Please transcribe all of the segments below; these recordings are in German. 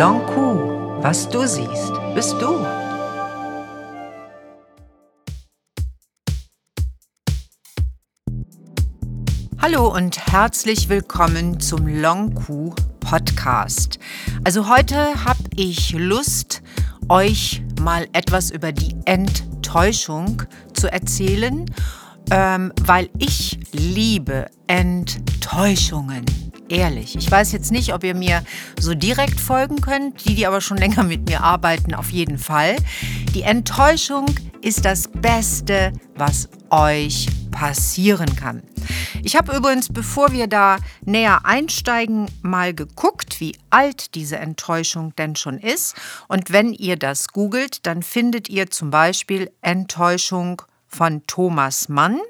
Long Q, was du siehst, bist du. Hallo und herzlich willkommen zum Long Q Podcast. Also heute habe ich Lust, euch mal etwas über die Enttäuschung zu erzählen, ähm, weil ich liebe Enttäuschungen. Ehrlich. Ich weiß jetzt nicht, ob ihr mir so direkt folgen könnt. Die, die aber schon länger mit mir arbeiten, auf jeden Fall. Die Enttäuschung ist das Beste, was euch passieren kann. Ich habe übrigens, bevor wir da näher einsteigen, mal geguckt, wie alt diese Enttäuschung denn schon ist. Und wenn ihr das googelt, dann findet ihr zum Beispiel Enttäuschung von Thomas Mann.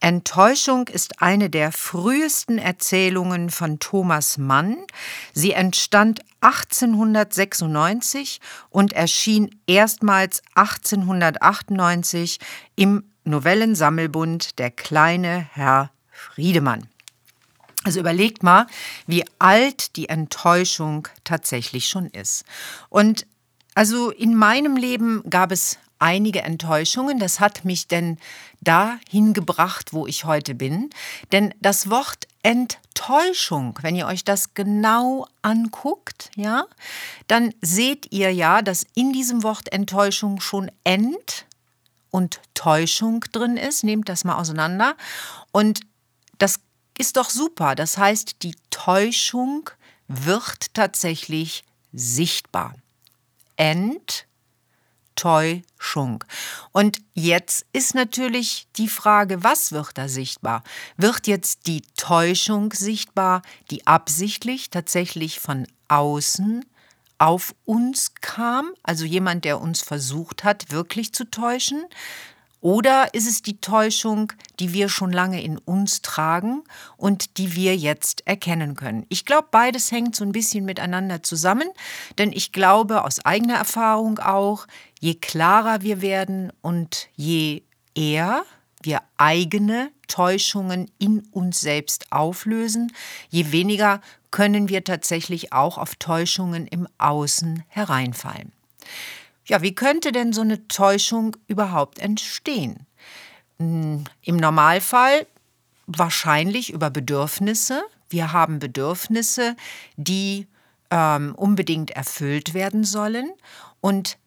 Enttäuschung ist eine der frühesten Erzählungen von Thomas Mann. Sie entstand 1896 und erschien erstmals 1898 im Novellensammelbund Der kleine Herr Friedemann. Also überlegt mal, wie alt die Enttäuschung tatsächlich schon ist. Und also in meinem Leben gab es einige Enttäuschungen. Das hat mich denn dahin gebracht, wo ich heute bin. Denn das Wort Enttäuschung, wenn ihr euch das genau anguckt, ja, dann seht ihr ja, dass in diesem Wort Enttäuschung schon Ent und Täuschung drin ist. Nehmt das mal auseinander. Und das ist doch super. Das heißt, die Täuschung wird tatsächlich sichtbar. Enttäuschung. Und jetzt ist natürlich die Frage, was wird da sichtbar? Wird jetzt die Täuschung sichtbar, die absichtlich tatsächlich von außen auf uns kam, also jemand, der uns versucht hat, wirklich zu täuschen? Oder ist es die Täuschung, die wir schon lange in uns tragen und die wir jetzt erkennen können? Ich glaube, beides hängt so ein bisschen miteinander zusammen, denn ich glaube aus eigener Erfahrung auch, je klarer wir werden und je eher wir eigene Täuschungen in uns selbst auflösen, je weniger können wir tatsächlich auch auf Täuschungen im Außen hereinfallen. Ja, wie könnte denn so eine Täuschung überhaupt entstehen? Hm, Im Normalfall wahrscheinlich über Bedürfnisse. Wir haben Bedürfnisse, die ähm, unbedingt erfüllt werden sollen. Und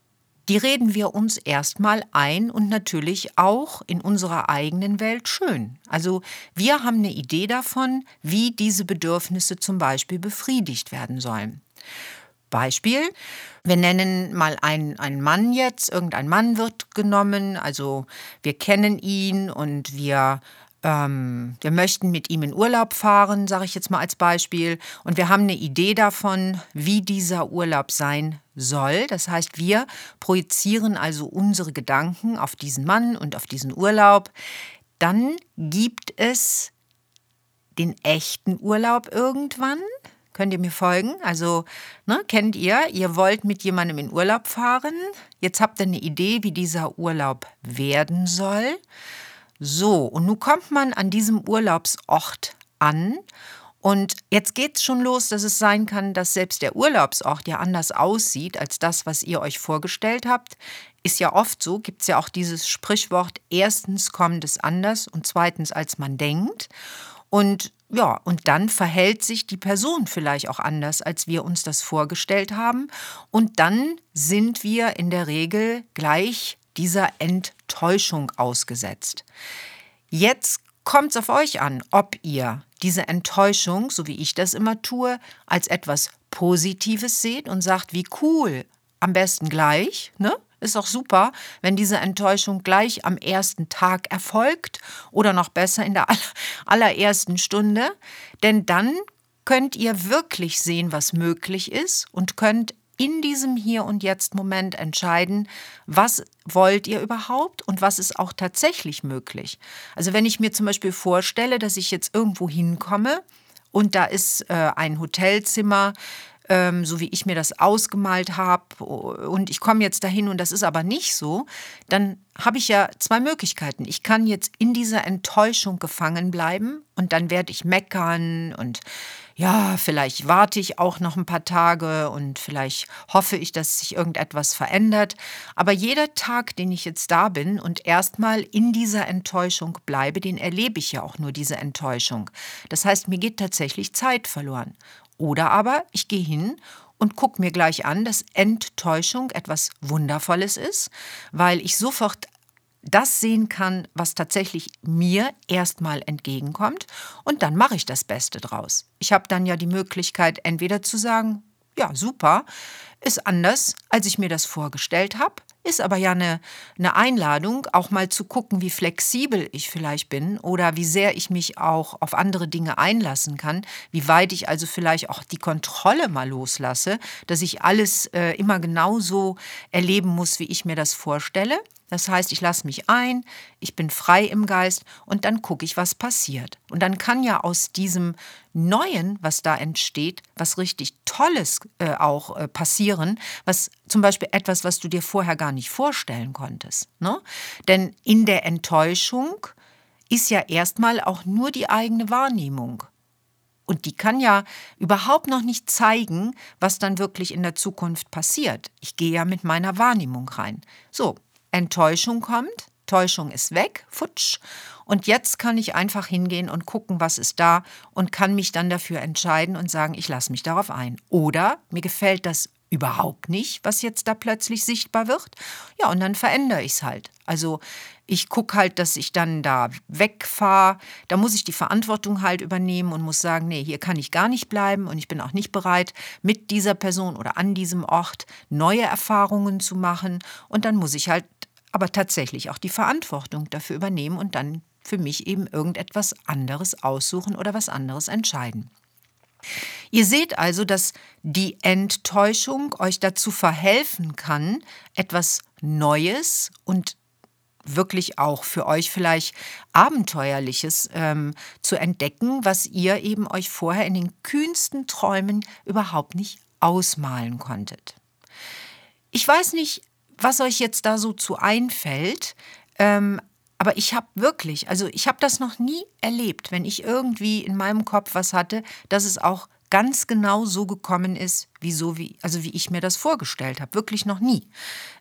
die reden wir uns erstmal ein und natürlich auch in unserer eigenen Welt schön. Also wir haben eine Idee davon, wie diese Bedürfnisse zum Beispiel befriedigt werden sollen. Beispiel, wir nennen mal einen, einen Mann jetzt, irgendein Mann wird genommen, also wir kennen ihn und wir ähm, wir möchten mit ihm in Urlaub fahren, sage ich jetzt mal als Beispiel, und wir haben eine Idee davon, wie dieser Urlaub sein soll. Das heißt, wir projizieren also unsere Gedanken auf diesen Mann und auf diesen Urlaub. Dann gibt es den echten Urlaub irgendwann. Könnt ihr mir folgen? Also, ne, kennt ihr, ihr wollt mit jemandem in Urlaub fahren. Jetzt habt ihr eine Idee, wie dieser Urlaub werden soll. So, und nun kommt man an diesem Urlaubsort an und jetzt geht es schon los, dass es sein kann, dass selbst der Urlaubsort ja anders aussieht als das, was ihr euch vorgestellt habt. Ist ja oft so, gibt es ja auch dieses Sprichwort, erstens kommt es anders und zweitens als man denkt. Und ja, und dann verhält sich die Person vielleicht auch anders, als wir uns das vorgestellt haben. Und dann sind wir in der Regel gleich dieser Enttäuschung ausgesetzt. Jetzt kommt es auf euch an, ob ihr diese Enttäuschung, so wie ich das immer tue, als etwas Positives seht und sagt, wie cool, am besten gleich, ne? Ist auch super, wenn diese Enttäuschung gleich am ersten Tag erfolgt oder noch besser in der allerersten Stunde, denn dann könnt ihr wirklich sehen, was möglich ist und könnt in diesem Hier und Jetzt Moment entscheiden, was wollt ihr überhaupt und was ist auch tatsächlich möglich. Also wenn ich mir zum Beispiel vorstelle, dass ich jetzt irgendwo hinkomme und da ist äh, ein Hotelzimmer, ähm, so wie ich mir das ausgemalt habe und ich komme jetzt dahin und das ist aber nicht so, dann habe ich ja zwei Möglichkeiten. Ich kann jetzt in dieser Enttäuschung gefangen bleiben und dann werde ich meckern und ja, vielleicht warte ich auch noch ein paar Tage und vielleicht hoffe ich, dass sich irgendetwas verändert. Aber jeder Tag, den ich jetzt da bin und erstmal in dieser Enttäuschung bleibe, den erlebe ich ja auch nur diese Enttäuschung. Das heißt, mir geht tatsächlich Zeit verloren. Oder aber ich gehe hin und gucke mir gleich an, dass Enttäuschung etwas Wundervolles ist, weil ich sofort das sehen kann, was tatsächlich mir erstmal entgegenkommt und dann mache ich das Beste draus. Ich habe dann ja die Möglichkeit, entweder zu sagen, ja, super, ist anders, als ich mir das vorgestellt habe, ist aber ja eine, eine Einladung, auch mal zu gucken, wie flexibel ich vielleicht bin oder wie sehr ich mich auch auf andere Dinge einlassen kann, wie weit ich also vielleicht auch die Kontrolle mal loslasse, dass ich alles äh, immer genauso erleben muss, wie ich mir das vorstelle. Das heißt, ich lasse mich ein, ich bin frei im Geist und dann gucke ich, was passiert. Und dann kann ja aus diesem Neuen, was da entsteht, was richtig Tolles äh, auch äh, passieren, was zum Beispiel etwas, was du dir vorher gar nicht vorstellen konntest. Ne? Denn in der Enttäuschung ist ja erstmal auch nur die eigene Wahrnehmung. Und die kann ja überhaupt noch nicht zeigen, was dann wirklich in der Zukunft passiert. Ich gehe ja mit meiner Wahrnehmung rein. So, Enttäuschung kommt, Täuschung ist weg, futsch. Und jetzt kann ich einfach hingehen und gucken, was ist da und kann mich dann dafür entscheiden und sagen, ich lasse mich darauf ein. Oder mir gefällt das überhaupt nicht, was jetzt da plötzlich sichtbar wird. Ja, und dann verändere ich es halt. Also ich gucke halt, dass ich dann da wegfahre. Da muss ich die Verantwortung halt übernehmen und muss sagen, nee, hier kann ich gar nicht bleiben und ich bin auch nicht bereit, mit dieser Person oder an diesem Ort neue Erfahrungen zu machen. Und dann muss ich halt aber tatsächlich auch die Verantwortung dafür übernehmen und dann für mich eben irgendetwas anderes aussuchen oder was anderes entscheiden. Ihr seht also, dass die Enttäuschung euch dazu verhelfen kann, etwas Neues und wirklich auch für euch vielleicht Abenteuerliches ähm, zu entdecken, was ihr eben euch vorher in den kühnsten Träumen überhaupt nicht ausmalen konntet. Ich weiß nicht, was euch jetzt da so zu einfällt. Ähm, aber ich habe wirklich, also ich habe das noch nie erlebt, wenn ich irgendwie in meinem Kopf was hatte, dass es auch ganz genau so gekommen ist, wie so wie also wie ich mir das vorgestellt habe, wirklich noch nie.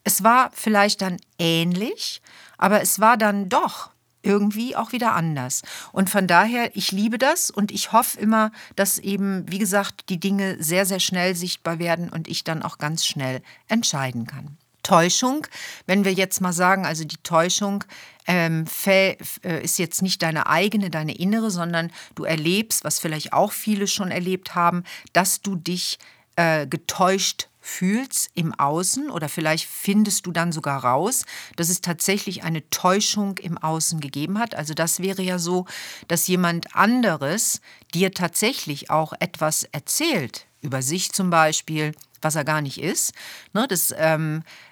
Es war vielleicht dann ähnlich, aber es war dann doch irgendwie auch wieder anders. Und von daher, ich liebe das und ich hoffe immer, dass eben, wie gesagt, die Dinge sehr, sehr schnell sichtbar werden und ich dann auch ganz schnell entscheiden kann. Täuschung, wenn wir jetzt mal sagen, also die Täuschung ähm, äh, ist jetzt nicht deine eigene, deine innere, sondern du erlebst, was vielleicht auch viele schon erlebt haben, dass du dich äh, getäuscht fühlst im Außen oder vielleicht findest du dann sogar raus, dass es tatsächlich eine Täuschung im Außen gegeben hat. Also das wäre ja so, dass jemand anderes dir tatsächlich auch etwas erzählt, über sich zum Beispiel, was er gar nicht ist. Ne, das ähm, äh,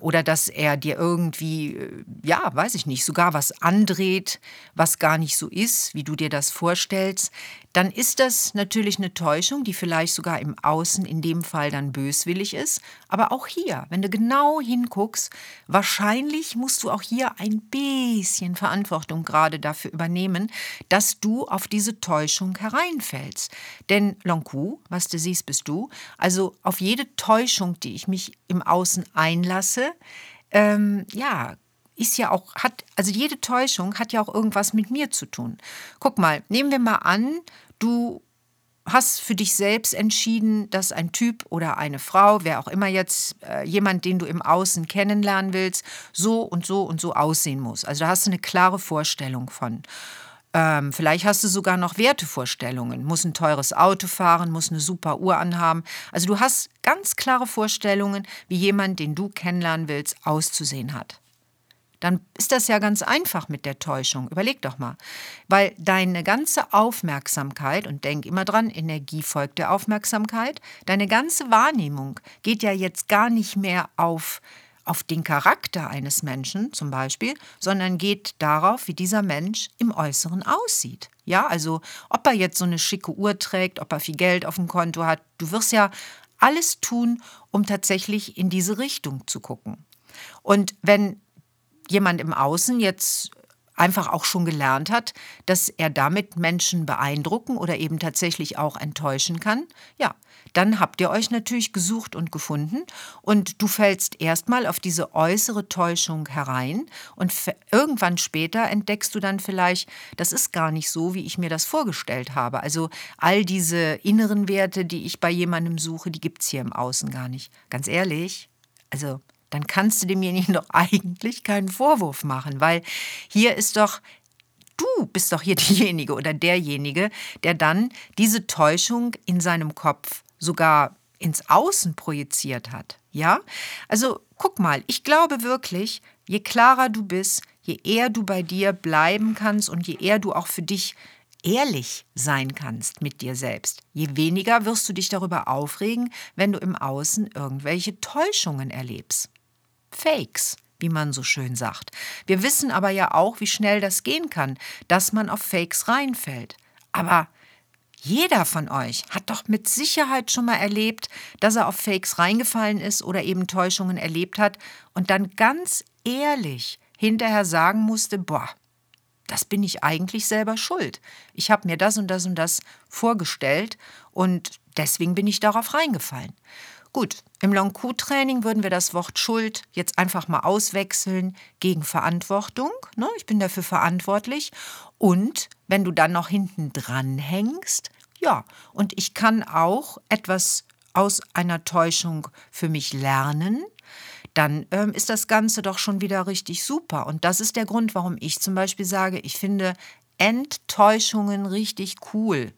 oder dass er dir irgendwie, äh, ja, weiß ich nicht, sogar was andreht, was gar nicht so ist, wie du dir das vorstellst, dann ist das natürlich eine Täuschung, die vielleicht sogar im Außen in dem Fall dann böswillig ist. Aber auch hier, wenn du genau hinguckst, wahrscheinlich musst du auch hier ein bisschen Verantwortung gerade dafür übernehmen, dass du auf diese Täuschung hereinfällst. Denn Lonku, was du siehst, bist du. Also auf jede Täuschung, die ich mich im Außen einlasse, ähm, ja, ist ja auch, hat, also jede Täuschung hat ja auch irgendwas mit mir zu tun. Guck mal, nehmen wir mal an, du hast für dich selbst entschieden, dass ein Typ oder eine Frau, wer auch immer jetzt, äh, jemand, den du im Außen kennenlernen willst, so und so und so aussehen muss. Also da hast du eine klare Vorstellung von. Ähm, vielleicht hast du sogar noch Wertevorstellungen. Muss ein teures Auto fahren, muss eine super Uhr anhaben. Also du hast ganz klare Vorstellungen, wie jemand, den du kennenlernen willst, auszusehen hat dann ist das ja ganz einfach mit der Täuschung. Überleg doch mal. Weil deine ganze Aufmerksamkeit, und denk immer dran, Energie folgt der Aufmerksamkeit, deine ganze Wahrnehmung geht ja jetzt gar nicht mehr auf, auf den Charakter eines Menschen zum Beispiel, sondern geht darauf, wie dieser Mensch im Äußeren aussieht. Ja, also ob er jetzt so eine schicke Uhr trägt, ob er viel Geld auf dem Konto hat, du wirst ja alles tun, um tatsächlich in diese Richtung zu gucken. Und wenn jemand im Außen jetzt einfach auch schon gelernt hat, dass er damit Menschen beeindrucken oder eben tatsächlich auch enttäuschen kann, ja, dann habt ihr euch natürlich gesucht und gefunden und du fällst erstmal auf diese äußere Täuschung herein und irgendwann später entdeckst du dann vielleicht, das ist gar nicht so, wie ich mir das vorgestellt habe. Also all diese inneren Werte, die ich bei jemandem suche, die gibt es hier im Außen gar nicht. Ganz ehrlich, also dann kannst du demjenigen doch eigentlich keinen Vorwurf machen, weil hier ist doch du bist doch hier diejenige oder derjenige, der dann diese Täuschung in seinem Kopf sogar ins Außen projiziert hat. Ja? Also guck mal, ich glaube wirklich, je klarer du bist, je eher du bei dir bleiben kannst und je eher du auch für dich ehrlich sein kannst mit dir selbst, je weniger wirst du dich darüber aufregen, wenn du im Außen irgendwelche Täuschungen erlebst. Fakes, wie man so schön sagt. Wir wissen aber ja auch, wie schnell das gehen kann, dass man auf Fakes reinfällt. Aber jeder von euch hat doch mit Sicherheit schon mal erlebt, dass er auf Fakes reingefallen ist oder eben Täuschungen erlebt hat und dann ganz ehrlich hinterher sagen musste, boah, das bin ich eigentlich selber schuld. Ich habe mir das und das und das vorgestellt und deswegen bin ich darauf reingefallen. Gut, im Long-Q-Training würden wir das Wort Schuld jetzt einfach mal auswechseln gegen Verantwortung. Ne? Ich bin dafür verantwortlich. Und wenn du dann noch hinten dran hängst, ja, und ich kann auch etwas aus einer Täuschung für mich lernen, dann ähm, ist das Ganze doch schon wieder richtig super. Und das ist der Grund, warum ich zum Beispiel sage, ich finde Enttäuschungen richtig cool.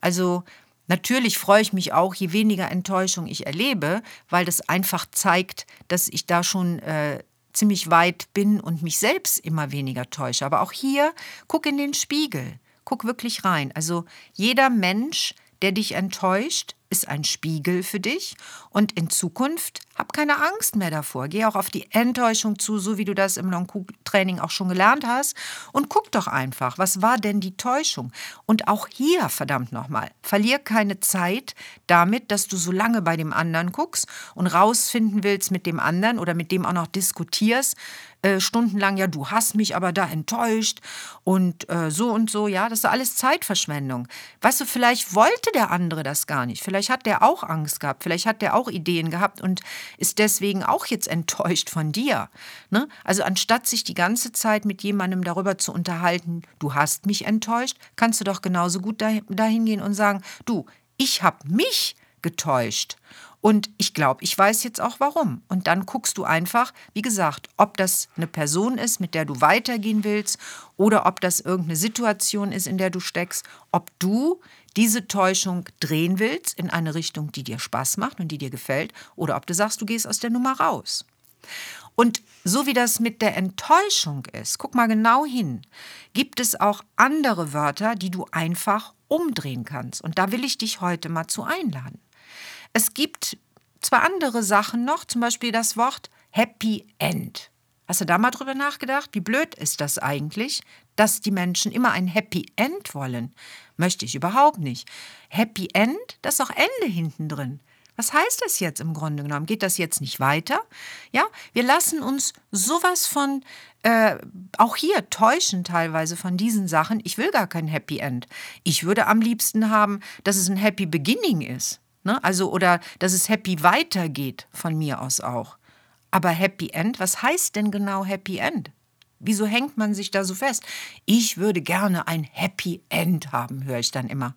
Also Natürlich freue ich mich auch, je weniger Enttäuschung ich erlebe, weil das einfach zeigt, dass ich da schon äh, ziemlich weit bin und mich selbst immer weniger täusche. Aber auch hier, guck in den Spiegel, guck wirklich rein. Also jeder Mensch, der dich enttäuscht, ist ein Spiegel für dich und in Zukunft hab keine Angst mehr davor. Geh auch auf die Enttäuschung zu, so wie du das im Long-Training auch schon gelernt hast und guck doch einfach, was war denn die Täuschung? Und auch hier, verdammt nochmal, verlier keine Zeit damit, dass du so lange bei dem anderen guckst und rausfinden willst mit dem anderen oder mit dem auch noch diskutierst, äh, stundenlang, ja, du hast mich aber da enttäuscht und äh, so und so, ja, das ist alles Zeitverschwendung. Weißt du, vielleicht wollte der andere das gar nicht, vielleicht hat der auch Angst gehabt, vielleicht hat der auch Ideen gehabt und ist deswegen auch jetzt enttäuscht von dir. Ne? Also anstatt sich die ganze Zeit mit jemandem darüber zu unterhalten, du hast mich enttäuscht, kannst du doch genauso gut dahin gehen und sagen, du, ich habe mich getäuscht. Und ich glaube, ich weiß jetzt auch warum. Und dann guckst du einfach, wie gesagt, ob das eine Person ist, mit der du weitergehen willst, oder ob das irgendeine Situation ist, in der du steckst, ob du diese Täuschung drehen willst in eine Richtung, die dir Spaß macht und die dir gefällt, oder ob du sagst, du gehst aus der Nummer raus. Und so wie das mit der Enttäuschung ist, guck mal genau hin, gibt es auch andere Wörter, die du einfach umdrehen kannst. Und da will ich dich heute mal zu einladen. Es gibt zwei andere Sachen noch, zum Beispiel das Wort Happy End. Hast du da mal drüber nachgedacht? Wie blöd ist das eigentlich, dass die Menschen immer ein Happy End wollen? Möchte ich überhaupt nicht. Happy End, das ist auch Ende hinten drin. Was heißt das jetzt im Grunde genommen? Geht das jetzt nicht weiter? Ja, wir lassen uns sowas von, äh, auch hier täuschen teilweise von diesen Sachen. Ich will gar kein Happy End. Ich würde am liebsten haben, dass es ein Happy Beginning ist. Ne? Also, oder dass es happy weitergeht, von mir aus auch. Aber Happy End, was heißt denn genau Happy End? Wieso hängt man sich da so fest? Ich würde gerne ein Happy End haben, höre ich dann immer.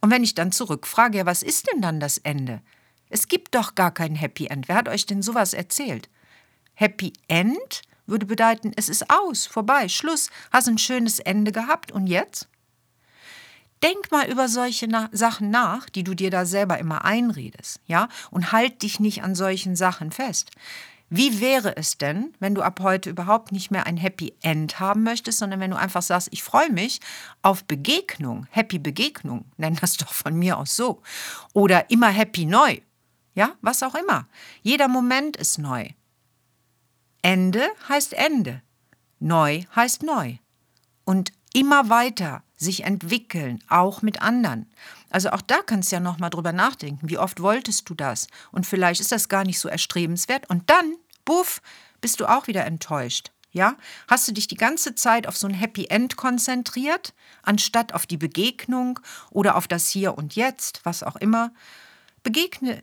Und wenn ich dann zurückfrage, ja, was ist denn dann das Ende? Es gibt doch gar kein Happy End. Wer hat euch denn sowas erzählt? Happy End würde bedeuten, es ist aus, vorbei, Schluss, hast ein schönes Ende gehabt und jetzt? Denk mal über solche Na Sachen nach, die du dir da selber immer einredest, ja? Und halt dich nicht an solchen Sachen fest. Wie wäre es denn, wenn du ab heute überhaupt nicht mehr ein Happy End haben möchtest, sondern wenn du einfach sagst, ich freue mich auf Begegnung, Happy Begegnung, nenn das doch von mir aus so. Oder immer Happy Neu. Ja, was auch immer. Jeder Moment ist neu. Ende heißt Ende. Neu heißt neu. Und immer weiter sich entwickeln, auch mit anderen. Also auch da kannst du ja noch mal drüber nachdenken. Wie oft wolltest du das? Und vielleicht ist das gar nicht so erstrebenswert. Und dann, buff, bist du auch wieder enttäuscht. Ja? Hast du dich die ganze Zeit auf so ein Happy End konzentriert, anstatt auf die Begegnung oder auf das Hier und Jetzt, was auch immer? Begegne,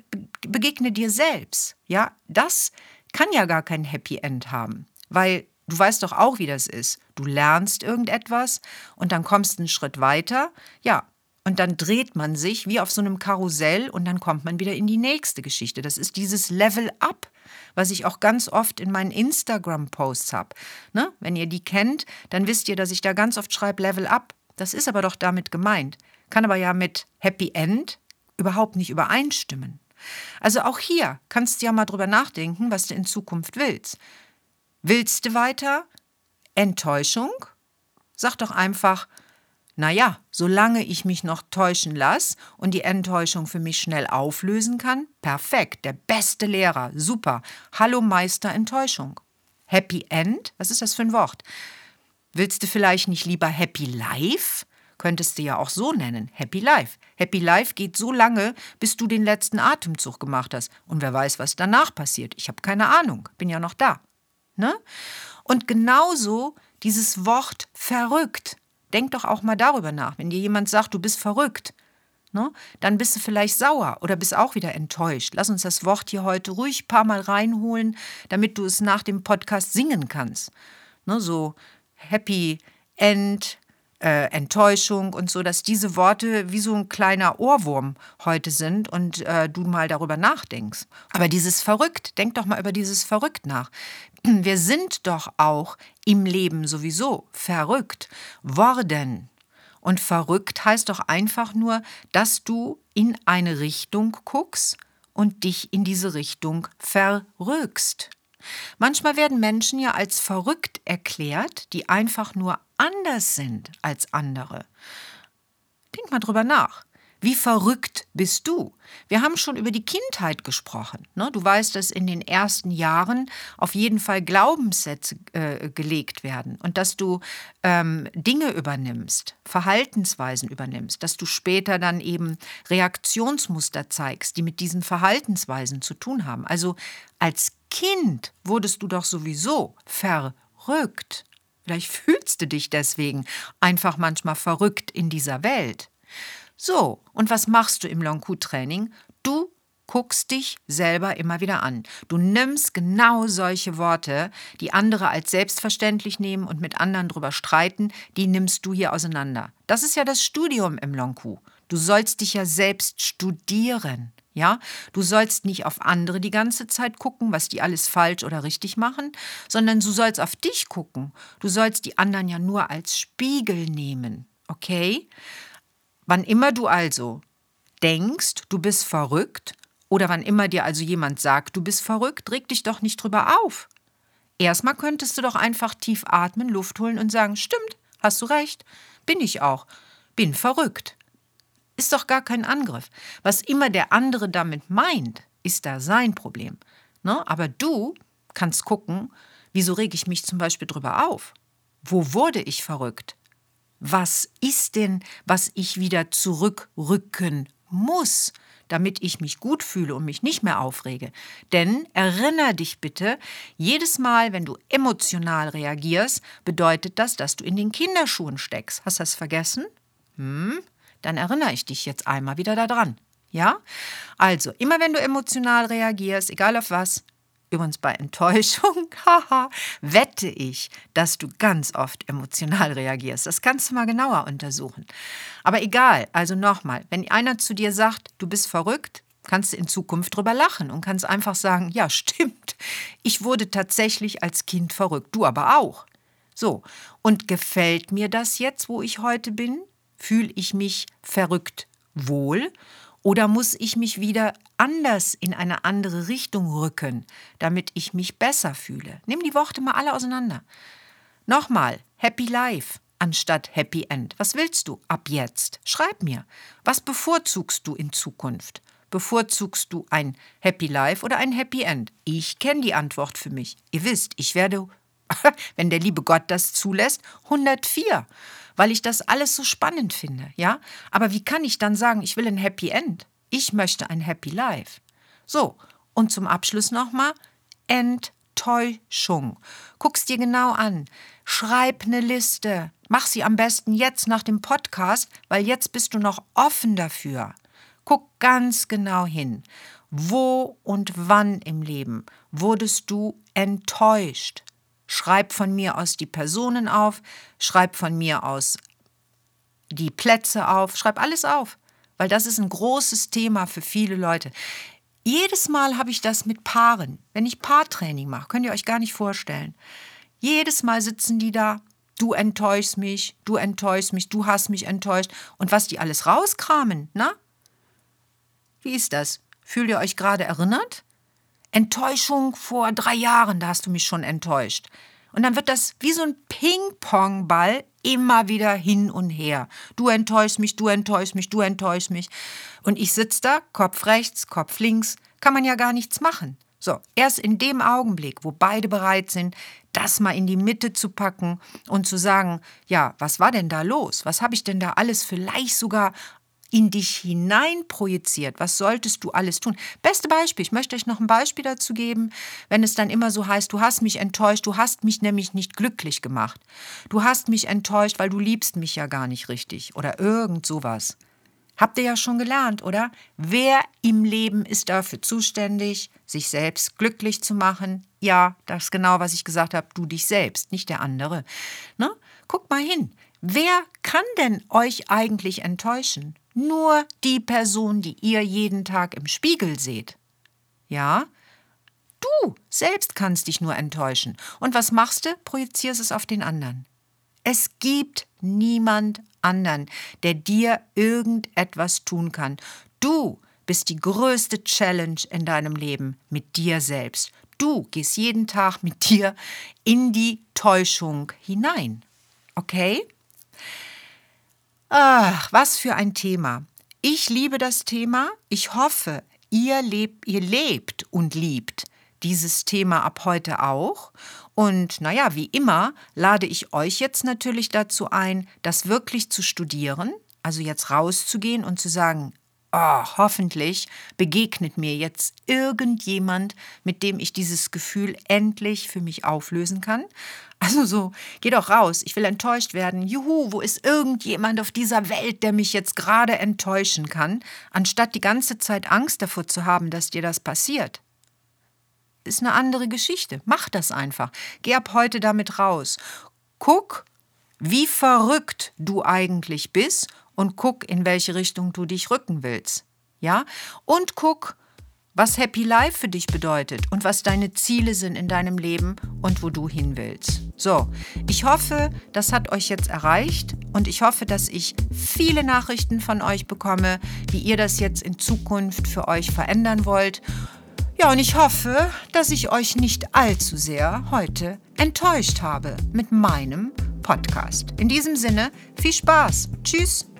begegne dir selbst. Ja? Das kann ja gar kein Happy End haben, weil du weißt doch auch, wie das ist. Du lernst irgendetwas und dann kommst einen Schritt weiter. Ja, und dann dreht man sich wie auf so einem Karussell und dann kommt man wieder in die nächste Geschichte. Das ist dieses Level Up, was ich auch ganz oft in meinen Instagram-Posts habe. Ne? Wenn ihr die kennt, dann wisst ihr, dass ich da ganz oft schreibe Level Up. Das ist aber doch damit gemeint. Kann aber ja mit Happy End überhaupt nicht übereinstimmen. Also auch hier kannst du ja mal drüber nachdenken, was du in Zukunft willst. Willst du weiter Enttäuschung? Sag doch einfach, naja, solange ich mich noch täuschen lasse und die Enttäuschung für mich schnell auflösen kann, perfekt, der beste Lehrer, super. Hallo Meister Enttäuschung. Happy End, was ist das für ein Wort? Willst du vielleicht nicht lieber Happy Life? Könntest du ja auch so nennen, Happy Life. Happy Life geht so lange, bis du den letzten Atemzug gemacht hast. Und wer weiß, was danach passiert. Ich habe keine Ahnung, bin ja noch da. Ne? Und genauso dieses Wort verrückt. Denk doch auch mal darüber nach. Wenn dir jemand sagt, du bist verrückt, ne, dann bist du vielleicht sauer oder bist auch wieder enttäuscht. Lass uns das Wort hier heute ruhig ein paar Mal reinholen, damit du es nach dem Podcast singen kannst. Ne, so Happy End, äh, Enttäuschung und so, dass diese Worte wie so ein kleiner Ohrwurm heute sind und äh, du mal darüber nachdenkst. Aber dieses Verrückt, denk doch mal über dieses Verrückt nach. Wir sind doch auch im Leben sowieso verrückt worden. Und verrückt heißt doch einfach nur, dass du in eine Richtung guckst und dich in diese Richtung verrückst. Manchmal werden Menschen ja als verrückt erklärt, die einfach nur anders sind als andere. Denk mal drüber nach. Wie verrückt bist du? Wir haben schon über die Kindheit gesprochen. Ne? Du weißt, dass in den ersten Jahren auf jeden Fall Glaubenssätze äh, gelegt werden und dass du ähm, Dinge übernimmst, Verhaltensweisen übernimmst, dass du später dann eben Reaktionsmuster zeigst, die mit diesen Verhaltensweisen zu tun haben. Also als Kind wurdest du doch sowieso verrückt. Vielleicht fühlst du dich deswegen einfach manchmal verrückt in dieser Welt. So, und was machst du im Long-Q-Training? Du guckst dich selber immer wieder an. Du nimmst genau solche Worte, die andere als selbstverständlich nehmen und mit anderen drüber streiten, die nimmst du hier auseinander. Das ist ja das Studium im Long-Q. Du sollst dich ja selbst studieren. Ja, du sollst nicht auf andere die ganze Zeit gucken, was die alles falsch oder richtig machen, sondern du sollst auf dich gucken. Du sollst die anderen ja nur als Spiegel nehmen. Okay? Wann immer du also denkst, du bist verrückt, oder wann immer dir also jemand sagt, du bist verrückt, reg dich doch nicht drüber auf. Erstmal könntest du doch einfach tief atmen, Luft holen und sagen, stimmt, hast du recht, bin ich auch, bin verrückt. Ist doch gar kein Angriff. Was immer der andere damit meint, ist da sein Problem. Ne? Aber du kannst gucken, wieso reg ich mich zum Beispiel drüber auf? Wo wurde ich verrückt? Was ist denn, was ich wieder zurückrücken muss, damit ich mich gut fühle und mich nicht mehr aufrege. Denn erinnere dich bitte, jedes Mal, wenn du emotional reagierst, bedeutet das, dass du in den Kinderschuhen steckst. Hast du das vergessen? Hm? Dann erinnere ich dich jetzt einmal wieder daran. Ja? Also, immer wenn du emotional reagierst, egal auf was, Übrigens bei Enttäuschung, haha, wette ich, dass du ganz oft emotional reagierst. Das kannst du mal genauer untersuchen. Aber egal, also nochmal, wenn einer zu dir sagt, du bist verrückt, kannst du in Zukunft drüber lachen und kannst einfach sagen, ja, stimmt, ich wurde tatsächlich als Kind verrückt, du aber auch. So, und gefällt mir das jetzt, wo ich heute bin? Fühle ich mich verrückt wohl? Oder muss ich mich wieder anders in eine andere Richtung rücken, damit ich mich besser fühle? Nimm die Worte mal alle auseinander. Nochmal, Happy Life anstatt Happy End. Was willst du ab jetzt? Schreib mir. Was bevorzugst du in Zukunft? Bevorzugst du ein Happy Life oder ein Happy End? Ich kenne die Antwort für mich. Ihr wisst, ich werde, wenn der liebe Gott das zulässt, 104 weil ich das alles so spannend finde, ja? Aber wie kann ich dann sagen, ich will ein Happy End? Ich möchte ein Happy Life. So, und zum Abschluss nochmal, Enttäuschung. Guck's dir genau an. Schreib eine Liste. Mach sie am besten jetzt nach dem Podcast, weil jetzt bist du noch offen dafür. Guck ganz genau hin. Wo und wann im Leben wurdest du enttäuscht? Schreib von mir aus die Personen auf, schreib von mir aus die Plätze auf, schreib alles auf, weil das ist ein großes Thema für viele Leute. Jedes Mal habe ich das mit Paaren. Wenn ich Paartraining mache, könnt ihr euch gar nicht vorstellen. Jedes Mal sitzen die da, du enttäuschst mich, du enttäuschst mich, du hast mich enttäuscht. Und was die alles rauskramen, na? Wie ist das? Fühlt ihr euch gerade erinnert? Enttäuschung vor drei Jahren, da hast du mich schon enttäuscht. Und dann wird das wie so ein Ping-Pong-Ball immer wieder hin und her. Du enttäuschst mich, du enttäuschst mich, du enttäuschst mich. Und ich sitze da, Kopf rechts, Kopf links, kann man ja gar nichts machen. So, erst in dem Augenblick, wo beide bereit sind, das mal in die Mitte zu packen und zu sagen, ja, was war denn da los? Was habe ich denn da alles vielleicht sogar in dich hinein projiziert. Was solltest du alles tun? Beste Beispiel, ich möchte euch noch ein Beispiel dazu geben, wenn es dann immer so heißt, du hast mich enttäuscht, du hast mich nämlich nicht glücklich gemacht. Du hast mich enttäuscht, weil du liebst mich ja gar nicht richtig oder irgend sowas. Habt ihr ja schon gelernt, oder? Wer im Leben ist dafür zuständig, sich selbst glücklich zu machen? Ja, das ist genau, was ich gesagt habe, du dich selbst, nicht der andere. Ne? Guck mal hin. Wer kann denn euch eigentlich enttäuschen? Nur die Person, die ihr jeden Tag im Spiegel seht. Ja? Du selbst kannst dich nur enttäuschen. Und was machst du? Projizierst es auf den anderen. Es gibt niemand anderen, der dir irgendetwas tun kann. Du bist die größte Challenge in deinem Leben mit dir selbst. Du gehst jeden Tag mit dir in die Täuschung hinein. Okay? Ach, was für ein Thema. Ich liebe das Thema. Ich hoffe, ihr lebt, ihr lebt und liebt dieses Thema ab heute auch. Und naja, wie immer lade ich euch jetzt natürlich dazu ein, das wirklich zu studieren, also jetzt rauszugehen und zu sagen, oh, hoffentlich begegnet mir jetzt irgendjemand, mit dem ich dieses Gefühl endlich für mich auflösen kann. Also so, geh doch raus, ich will enttäuscht werden. Juhu, wo ist irgendjemand auf dieser Welt, der mich jetzt gerade enttäuschen kann, anstatt die ganze Zeit Angst davor zu haben, dass dir das passiert. Ist eine andere Geschichte. Mach das einfach. Geh ab heute damit raus. Guck, wie verrückt du eigentlich bist und guck, in welche Richtung du dich rücken willst. Ja? Und guck, was Happy Life für dich bedeutet und was deine Ziele sind in deinem Leben und wo du hin willst. So, ich hoffe, das hat euch jetzt erreicht und ich hoffe, dass ich viele Nachrichten von euch bekomme, wie ihr das jetzt in Zukunft für euch verändern wollt. Ja, und ich hoffe, dass ich euch nicht allzu sehr heute enttäuscht habe mit meinem Podcast. In diesem Sinne, viel Spaß. Tschüss.